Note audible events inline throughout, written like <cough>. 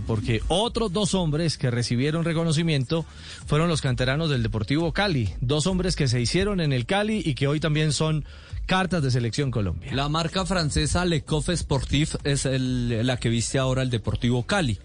Porque otros dos hombres que recibieron reconocimiento fueron los canteranos del Deportivo Cali. Dos hombres que se hicieron en el Cali y que hoy también son cartas de selección Colombia. La marca francesa Le Coff Sportif es la que viste ahora el Deportivo Cali.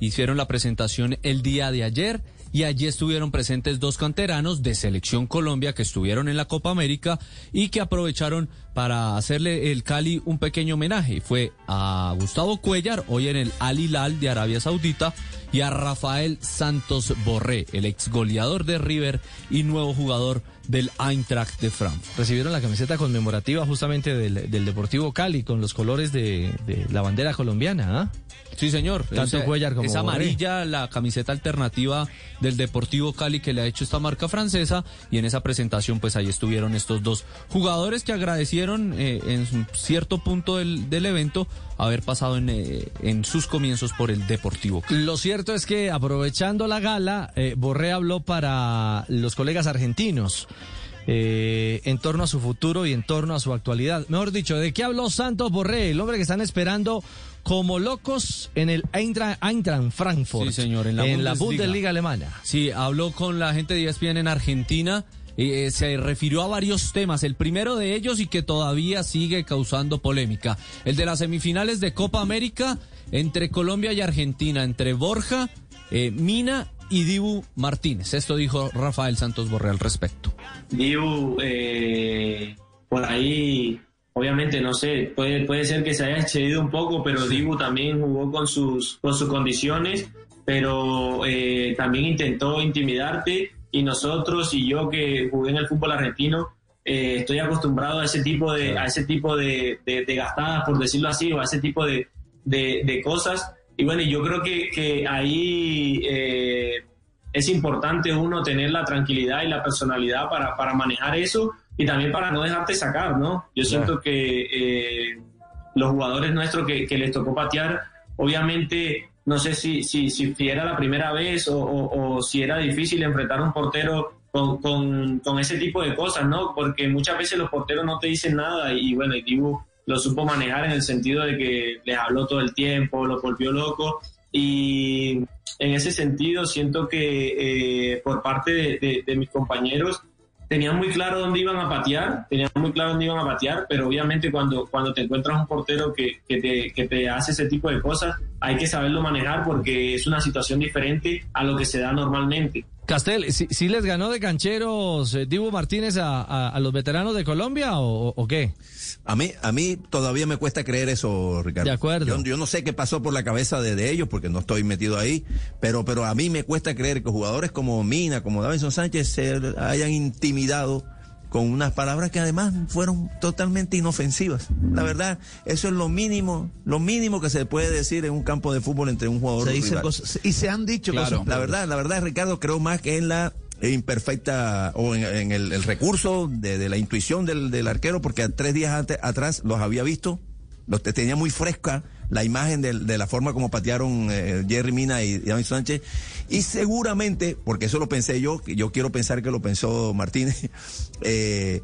Hicieron la presentación el día de ayer y allí estuvieron presentes dos canteranos de Selección Colombia que estuvieron en la Copa América y que aprovecharon para hacerle el Cali un pequeño homenaje. Fue a Gustavo Cuellar, hoy en el Al Hilal de Arabia Saudita, y a Rafael Santos Borré, el ex goleador de River y nuevo jugador del Eintracht de Frankfurt. Recibieron la camiseta conmemorativa justamente del, del Deportivo Cali con los colores de, de la bandera colombiana. ¿ah? Sí, señor. Tanto es, Cuellar como Es amarilla la camiseta alternativa del Deportivo Cali que le ha hecho esta marca francesa y en esa presentación pues ahí estuvieron estos dos jugadores que agradecieron eh, en cierto punto del, del evento haber pasado en, eh, en, sus comienzos por el Deportivo. Lo cierto es que aprovechando la gala, eh, Borré habló para los colegas argentinos. Eh, en torno a su futuro y en torno a su actualidad. Mejor dicho, ¿de qué habló Santos Borré, el hombre que están esperando como locos en el Eintracht, Eintracht Frankfurt? Sí, señor, en la, en Bundesliga. la Bundesliga alemana. Sí, habló con la gente de ESPN en Argentina. Eh, se refirió a varios temas, el primero de ellos y que todavía sigue causando polémica, el de las semifinales de Copa América entre Colombia y Argentina, entre Borja, eh, Mina y Dibu Martínez. Esto dijo Rafael Santos Borré al respecto. Dibu, eh, por ahí, obviamente, no sé, puede, puede ser que se haya excedido un poco, pero Dibu también jugó con sus, con sus condiciones, pero eh, también intentó intimidarte y nosotros y yo que jugué en el fútbol argentino, eh, estoy acostumbrado a ese tipo de, a ese tipo de, de, de gastadas, por decirlo así, o a ese tipo de, de cosas. Y bueno, yo creo que, que ahí eh, es importante uno tener la tranquilidad y la personalidad para, para, manejar eso y también para no dejarte sacar, ¿no? Yo siento que eh, los jugadores nuestros que, que, les tocó patear, obviamente, no sé si, si, si era la primera vez o, si era difícil enfrentar a un portero con, con, con, ese tipo de cosas, ¿no? Porque muchas veces los porteros no te dicen nada y bueno, y Dibu lo supo manejar en el sentido de que les habló todo el tiempo, lo volvió loco y en ese sentido siento que eh, por parte de, mis compañeros tenían muy claro dónde iban a patear, tenían muy claro dónde iban a patear, pero obviamente cuando, cuando te encuentras un portero que, que, te, que te hace ese tipo de cosas, hay que saberlo manejar porque es una situación diferente a lo que se da normalmente. Castel, ¿sí, sí les ganó de cancheros eh, Dibu Martínez a, a, a, los veteranos de Colombia o, o, qué? A mí, a mí todavía me cuesta creer eso, Ricardo. De acuerdo. Yo, yo no sé qué pasó por la cabeza de, de, ellos porque no estoy metido ahí, pero, pero a mí me cuesta creer que jugadores como Mina, como Davinson Sánchez se hayan intimidado con unas palabras que además fueron totalmente inofensivas. La verdad, eso es lo mínimo, lo mínimo que se puede decir en un campo de fútbol entre un jugador se y dicen cosas, y se han dicho claro, cosas. La verdad, la verdad, Ricardo, creo más que en la imperfecta o en, en el, el, recurso de, de la intuición del, del, arquero, porque tres días antes, atrás los había visto, los tenía muy fresca la imagen de, de la forma como patearon eh, Jerry Mina y David Sánchez. Y seguramente, porque eso lo pensé yo, yo quiero pensar que lo pensó Martínez, <laughs> eh,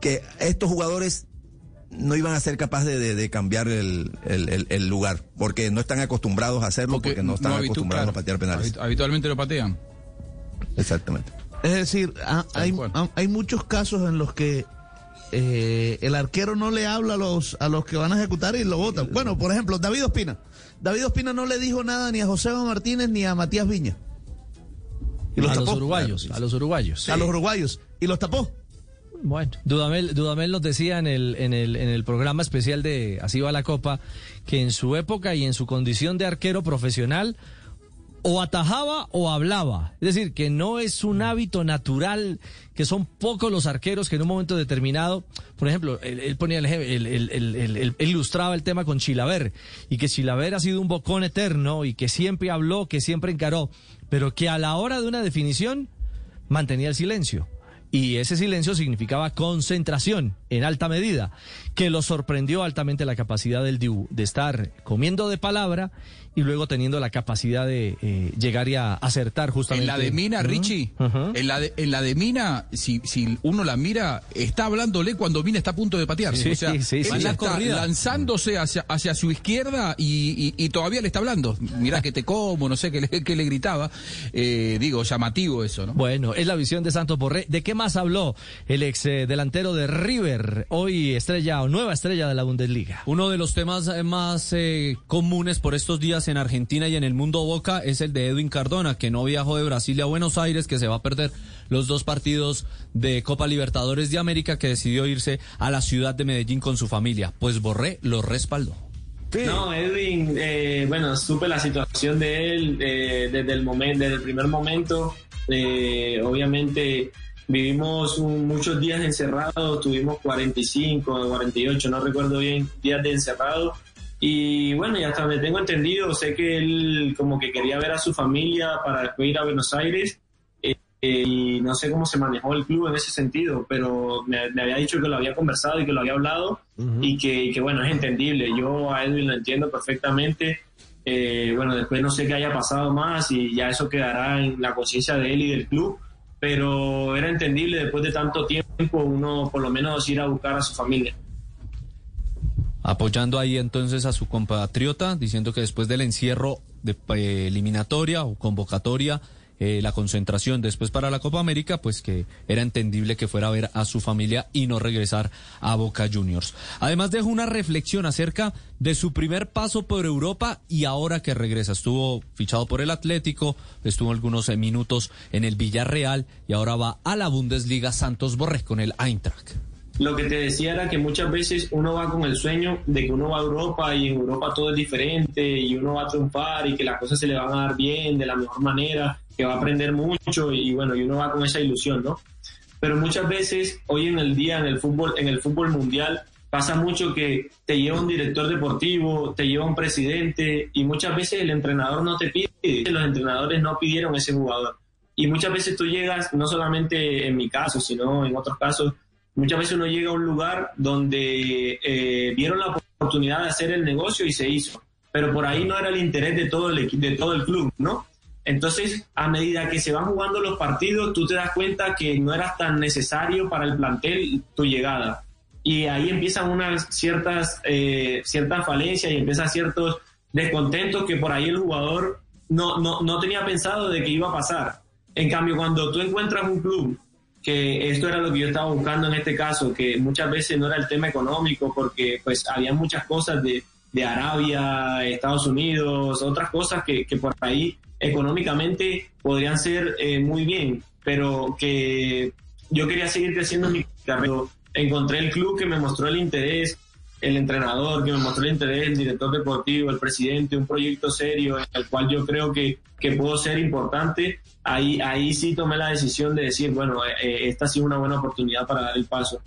que estos jugadores no iban a ser capaces de, de cambiar el, el, el, lugar, porque no están acostumbrados a hacerlo, porque, porque no están no acostumbrados claro, a patear penales. Habitualmente lo patean. Exactamente. Es decir, hay, hay muchos casos en los que eh, el arquero no le habla a los, a los que van a ejecutar y lo votan. Bueno, por ejemplo, David Ospina. David Ospina no le dijo nada ni a José Martínez ni a Matías Viña. Y los a tapó. los uruguayos, a los uruguayos. Sí. A los uruguayos. Y los tapó. Bueno, Dudamel, Dudamel nos decía en el, en, el, en el programa especial de Así va la Copa que en su época y en su condición de arquero profesional o atajaba o hablaba. Es decir, que no es un hábito natural, que son pocos los arqueros que en un momento determinado, por ejemplo, él, ponía el, él, ilustraba el tema con Chilaver, y que Chilaver ha sido un bocón eterno y que siempre habló, que siempre encaró, pero que a la hora de una definición mantenía el silencio. Y ese silencio significaba concentración en alta medida, que lo sorprendió altamente la capacidad del Dibu de estar comiendo de palabra y luego teniendo la capacidad de eh, llegar y a acertar justamente. En la de Mina, Richie, en, la de, en la de Mina, si, si uno la mira, está hablándole cuando Mina está a punto de patear. Sí, o sea, sí, sí, está lanzándose hacia, hacia su izquierda y, y, todavía le está hablando. Mira que te como, no sé qué le, qué le gritaba. Eh, digo, llamativo eso, ¿no? Bueno, es la visión de Santos Borré. ¿De qué más habló el ex eh, delantero de River, hoy estrella o nueva estrella de la Bundesliga? Uno de los temas más comunes por estos días en Argentina y en el mundo Boca es el de Edwin Cardona, que no viajó de Brasil a Buenos Aires, que se va a perder los dos partidos de Copa Libertadores de América, que decidió irse a la ciudad de Medellín con su familia. Pues Borré lo respaldó. No, Edwin, eh, bueno, supe la situación de él eh, desde el momento, desde el primer momento. Eh, obviamente vivimos muchos días encerrados, tuvimos 45, 48, no recuerdo bien, días de encerrado y bueno, y hasta donde tengo entendido, sé que él como que quería ver a su familia para después ir a Buenos Aires. Eh, y no sé cómo se manejó el club en ese sentido, pero me, había dicho que lo había conversado y que lo había hablado y, que, bueno, es entendible. Yo a Edwin lo entiendo perfectamente. Eh, bueno, después no sé qué haya pasado más y ya eso quedará en la conciencia de él y del club, pero era entendible después de tanto tiempo uno por lo menos ir a buscar a su familia. Apoyando ahí entonces a su compatriota, diciendo que después del encierro de eh, eliminatoria o convocatoria, eh, la concentración después para la Copa América, pues que era entendible que fuera a ver a su familia y no regresar a Boca Juniors. Además dejó una reflexión acerca de su primer paso por Europa y ahora que regresa. Estuvo fichado por el Atlético, estuvo algunos eh, minutos en el Villarreal y ahora va a la Bundesliga Santos Borré con el Eintracht lo que te decía era que muchas veces uno va con el sueño de que uno va a Europa y en Europa todo es diferente y uno va a triunfar y que las cosas se le van a dar bien, de la mejor manera, que va a aprender mucho y bueno, y uno va con esa ilusión, ¿no? Pero muchas veces hoy en el día en el fútbol, en el fútbol mundial pasa mucho que te lleva un director deportivo, te lleva un presidente y muchas veces el entrenador no te pide, los entrenadores no pidieron ese jugador. Y muchas veces tú llegas, no solamente en mi caso, sino en otros casos, Muchas veces uno llega a un lugar donde eh, vieron la oportunidad de hacer el negocio y se hizo, pero por ahí no era el interés de todo el, de todo el club, ¿no? Entonces, a medida que se van jugando los partidos, tú te das cuenta que no era tan necesario para el plantel tu llegada. Y ahí empiezan unas ciertas, eh, ciertas falencias y empiezan ciertos descontentos que por ahí el jugador no, no, no tenía pensado de que iba a pasar. En cambio, cuando tú encuentras un club que esto era lo que yo estaba buscando en este caso, que muchas veces no era el tema económico, porque pues había muchas cosas de, de Arabia, Estados Unidos, otras cosas que, que por ahí económicamente podrían ser eh, muy bien, pero que yo quería seguir creciendo mi carrera. Encontré el club que me mostró el interés, el entrenador que me mostró el interés, el director deportivo, el presidente, un proyecto serio en el cual yo creo que, que puedo ser importante, ahí, ahí sí tomé la decisión de decir, bueno, eh, eh, esta ha sido una buena oportunidad para dar el paso.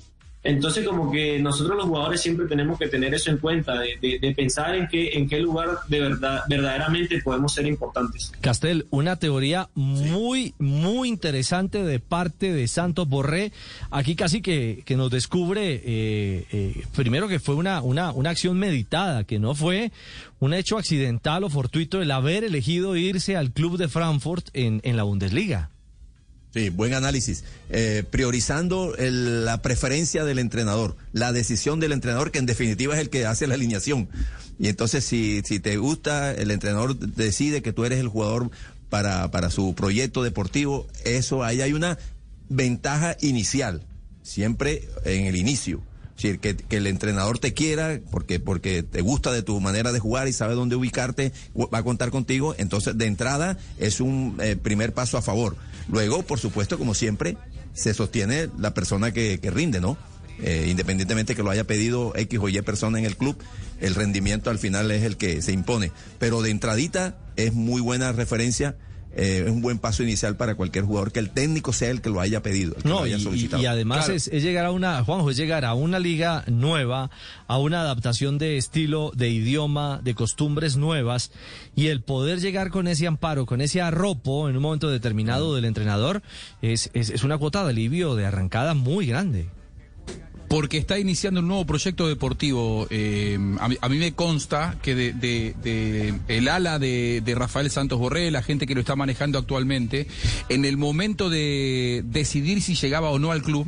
Entonces, como que nosotros los jugadores siempre tenemos que tener eso en cuenta, de, pensar en qué, en qué lugar de verdad, verdaderamente podemos ser importantes. Castel, una teoría muy, muy interesante de parte de Santos Borré. Aquí casi que, que nos descubre, eh, eh, primero que fue una, una, una acción meditada, que no fue un hecho accidental o fortuito el haber elegido irse al club de Frankfurt en, en la Bundesliga. Sí, buen análisis. Eh, priorizando la preferencia del entrenador, la decisión del entrenador, que en definitiva es el que hace la alineación. Y entonces, si, si te gusta, el entrenador decide que tú eres el jugador para, para su proyecto deportivo, eso ahí hay una ventaja inicial, siempre en el inicio. Es decir, que, que, el entrenador te quiera porque, porque te gusta de tu manera de jugar y sabe dónde ubicarte, va a contar contigo. Entonces, de entrada, es un eh, primer paso a favor. Luego, por supuesto, como siempre, se sostiene la persona que, rinde, ¿no? Eh, independientemente que lo haya pedido X o Y persona en el club, el rendimiento al final es el que se impone. Pero de entradita es muy buena referencia eh, es un buen paso inicial para cualquier jugador que el técnico sea el que lo haya pedido, el que No, lo haya y, solicitado. y además Claro. es, es llegar a una, Juanjo, es llegar a una liga nueva, a una adaptación de estilo, de idioma, de costumbres nuevas, y el poder llegar con ese amparo, con ese arropo en un momento determinado del entrenador, es, es, es una cuota de alivio de arrancada muy grande. Porque está iniciando un nuevo proyecto deportivo. eh, a, mí, me consta que de- de el ala de, de Rafael Santos Borré, la gente que lo está manejando actualmente, en el momento de decidir si llegaba o no al club,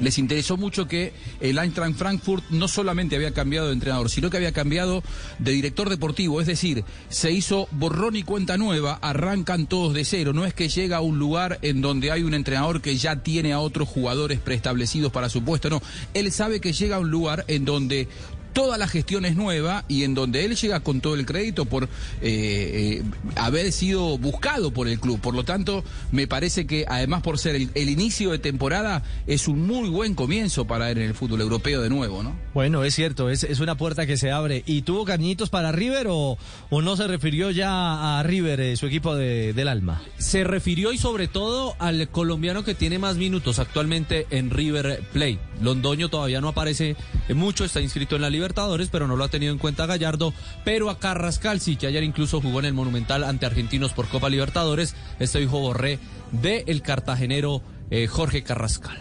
les interesó mucho que el Eintracht Frankfurt no solamente había cambiado de entrenador, sino que había cambiado de director deportivo. Es decir, se hizo borrón y cuenta nueva, arrancan todos de cero. No es que llega a un lugar en donde hay un entrenador que ya tiene a otros jugadores preestablecidos para su puesto. No, él sabe que llega a un lugar en donde toda la gestión es nueva y en donde él llega con todo el crédito por eh, eh, haber sido buscado por el club. Por lo tanto, me parece que además por ser el, el inicio de temporada es un muy buen comienzo para él en el fútbol europeo de nuevo, ¿no? Bueno, es cierto, es, es una puerta que se abre. ¿Y tuvo cariñitos para River o, o no se refirió ya a River, eh, su equipo de- del alma? Se refirió y sobre todo al colombiano que tiene más minutos actualmente en River Plate. Londoño todavía no aparece mucho, está inscrito en la Libertadores, pero no lo ha tenido en cuenta Gallardo. Pero a Carrascal sí, que ayer incluso jugó en el Monumental ante Argentinos por Copa Libertadores, este hijo Borré de el cartagenero eh, Jorge Carrascal.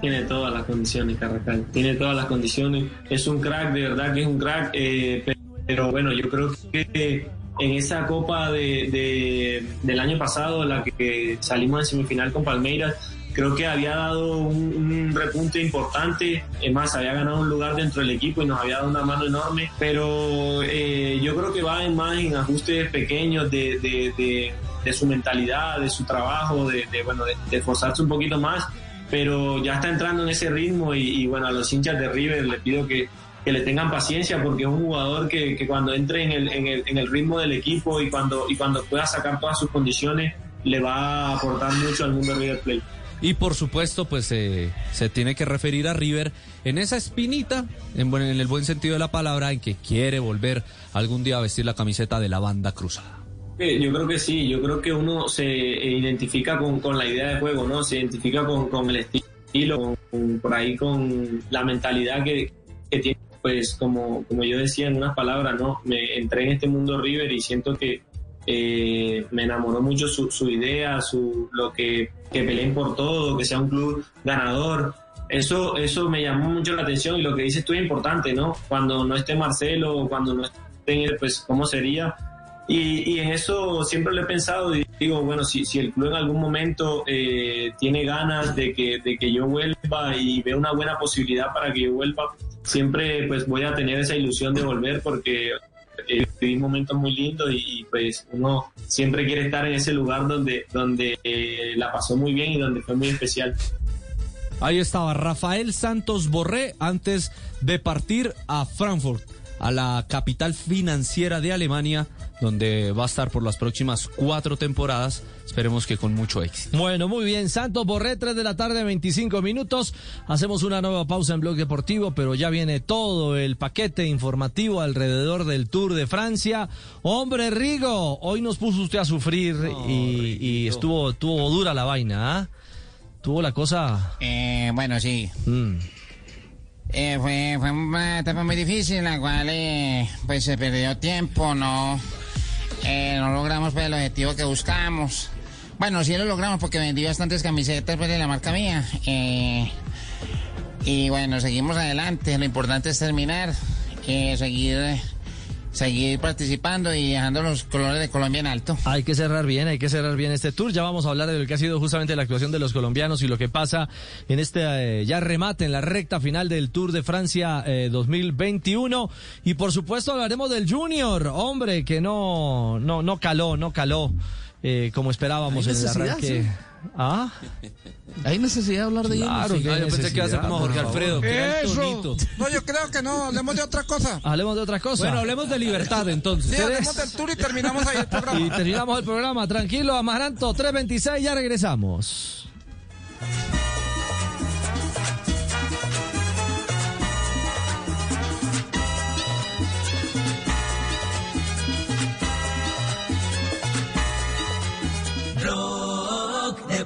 Tiene todas las condiciones, Carrascal. Tiene todas las condiciones. Es un crack, de verdad que es un crack. eh, pe- pero bueno, yo creo que en esa copa de, de- del año pasado, la que salimos en semifinal con Palmeiras, creo que había dado un, un repunte importante. Es más, había ganado un lugar dentro del equipo y nos había dado una mano enorme. Pero eh, yo creo que va en más en ajustes pequeños de, de- de- de su mentalidad, de su trabajo, de, bueno, de, esforzarse un poquito más pero ya está entrando en ese ritmo y, y, bueno, a los hinchas de River les pido que, que le tengan paciencia porque es un jugador que, que cuando entre en el, en, el, en el ritmo del equipo y cuando, y cuando pueda sacar todas sus condiciones le va a aportar mucho al mundo de River Plate. Y por supuesto, pues eh, se tiene que referir a River en esa espinita, en, en el buen sentido de la palabra, en que quiere volver algún día a vestir la camiseta de la banda cruzada. Eh, Yo creo que sí, yo creo que uno se identifica con, con la idea de juego, ¿no? Se identifica con, con el estilo, con- por ahí con la mentalidad que, que tiene. Pues como, como yo decía en unas palabras, ¿no? Me entré en este mundo River y siento que eh, me enamoró mucho su, su idea, su, lo que, que peleen por todo, que sea un club ganador. Eso, eso me llamó mucho la atención y lo que dices tú es importante, ¿no? Cuando no esté Marcelo cuando no esté, pues, ¿cómo sería? Y, y en eso siempre lo he pensado y digo, bueno, si, si el club en algún momento eh, tiene ganas de que, de que yo vuelva y ve una buena posibilidad para que yo vuelva, siempre pues voy a tener esa ilusión de volver porque eh, viví momentos muy lindos y, y, pues uno siempre quiere estar en ese lugar donde, donde eh, la pasó muy bien y donde fue muy especial. Ahí estaba Rafael Santos Borré antes de partir a Frankfurt, a la capital financiera de Alemania, donde va a estar por las próximas cuatro temporadas. Esperemos que con mucho éxito. Bueno, muy bien. Santos Borré, 3 de la tarde, 25 minutos. Hacemos una nueva pausa en Blog Deportivo, pero ya viene todo el paquete informativo alrededor del Tour de Francia. Hombre, Rigo, hoy nos puso usted a sufrir y, y estuvo, estuvo dura la vaina, ¿ah? Tuvo la cosa. Eh, bueno, sí. mm, Eh, fue, fue una etapa muy difícil, la cual eh, pues se perdió tiempo, no, eh, no logramos pues, el objetivo que buscamos. Bueno, sí lo logramos porque vendí bastantes camisetas pues, de la marca mía. eh, y bueno, seguimos adelante. Lo importante es terminar, seguir, seguir participando y dejando los colores de Colombia en alto. Hay que cerrar bien, hay que cerrar bien este tour. Ya vamos a hablar de lo que ha sido justamente la actuación de los colombianos y lo que pasa en este eh, ya remate, en la recta final del Tour de Francia eh, 2021. Y por supuesto hablaremos del Junior, hombre, que no, no, no caló, no caló eh, como esperábamos en el arranque. sí. Ah, Hay necesidad de hablar de Claro ellos. hay yo pensé que iba a ser como Jorge Alfredo, que tonito. No, yo creo que no. Hablemos de otra cosa. <laughs> hablemos de otra cosa. Bueno, hablemos de libertad entonces. Sí, hablemos del tour y terminamos ahí el <laughs> Y programa. terminamos el programa. Tranquilo, Amaranto, 326, ya regresamos.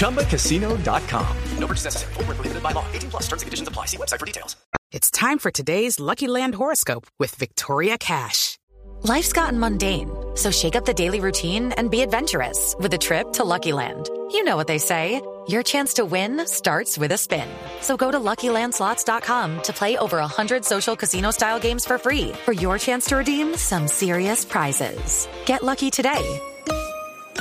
ChumbaCasino.com. No purchase necessary. Full prohibited by law. 18 plus terms and conditions apply. See website for details. It's time for today's Lucky Land horoscope with Victoria Cash. Life's gotten mundane, so shake up the daily routine and be adventurous with a trip to Lucky Land. You know what they say. Your chance to win starts with a spin. So go to LuckyLandSlots.com to play over 100 social casino-style games for free for your chance to redeem some serious prizes. Get lucky today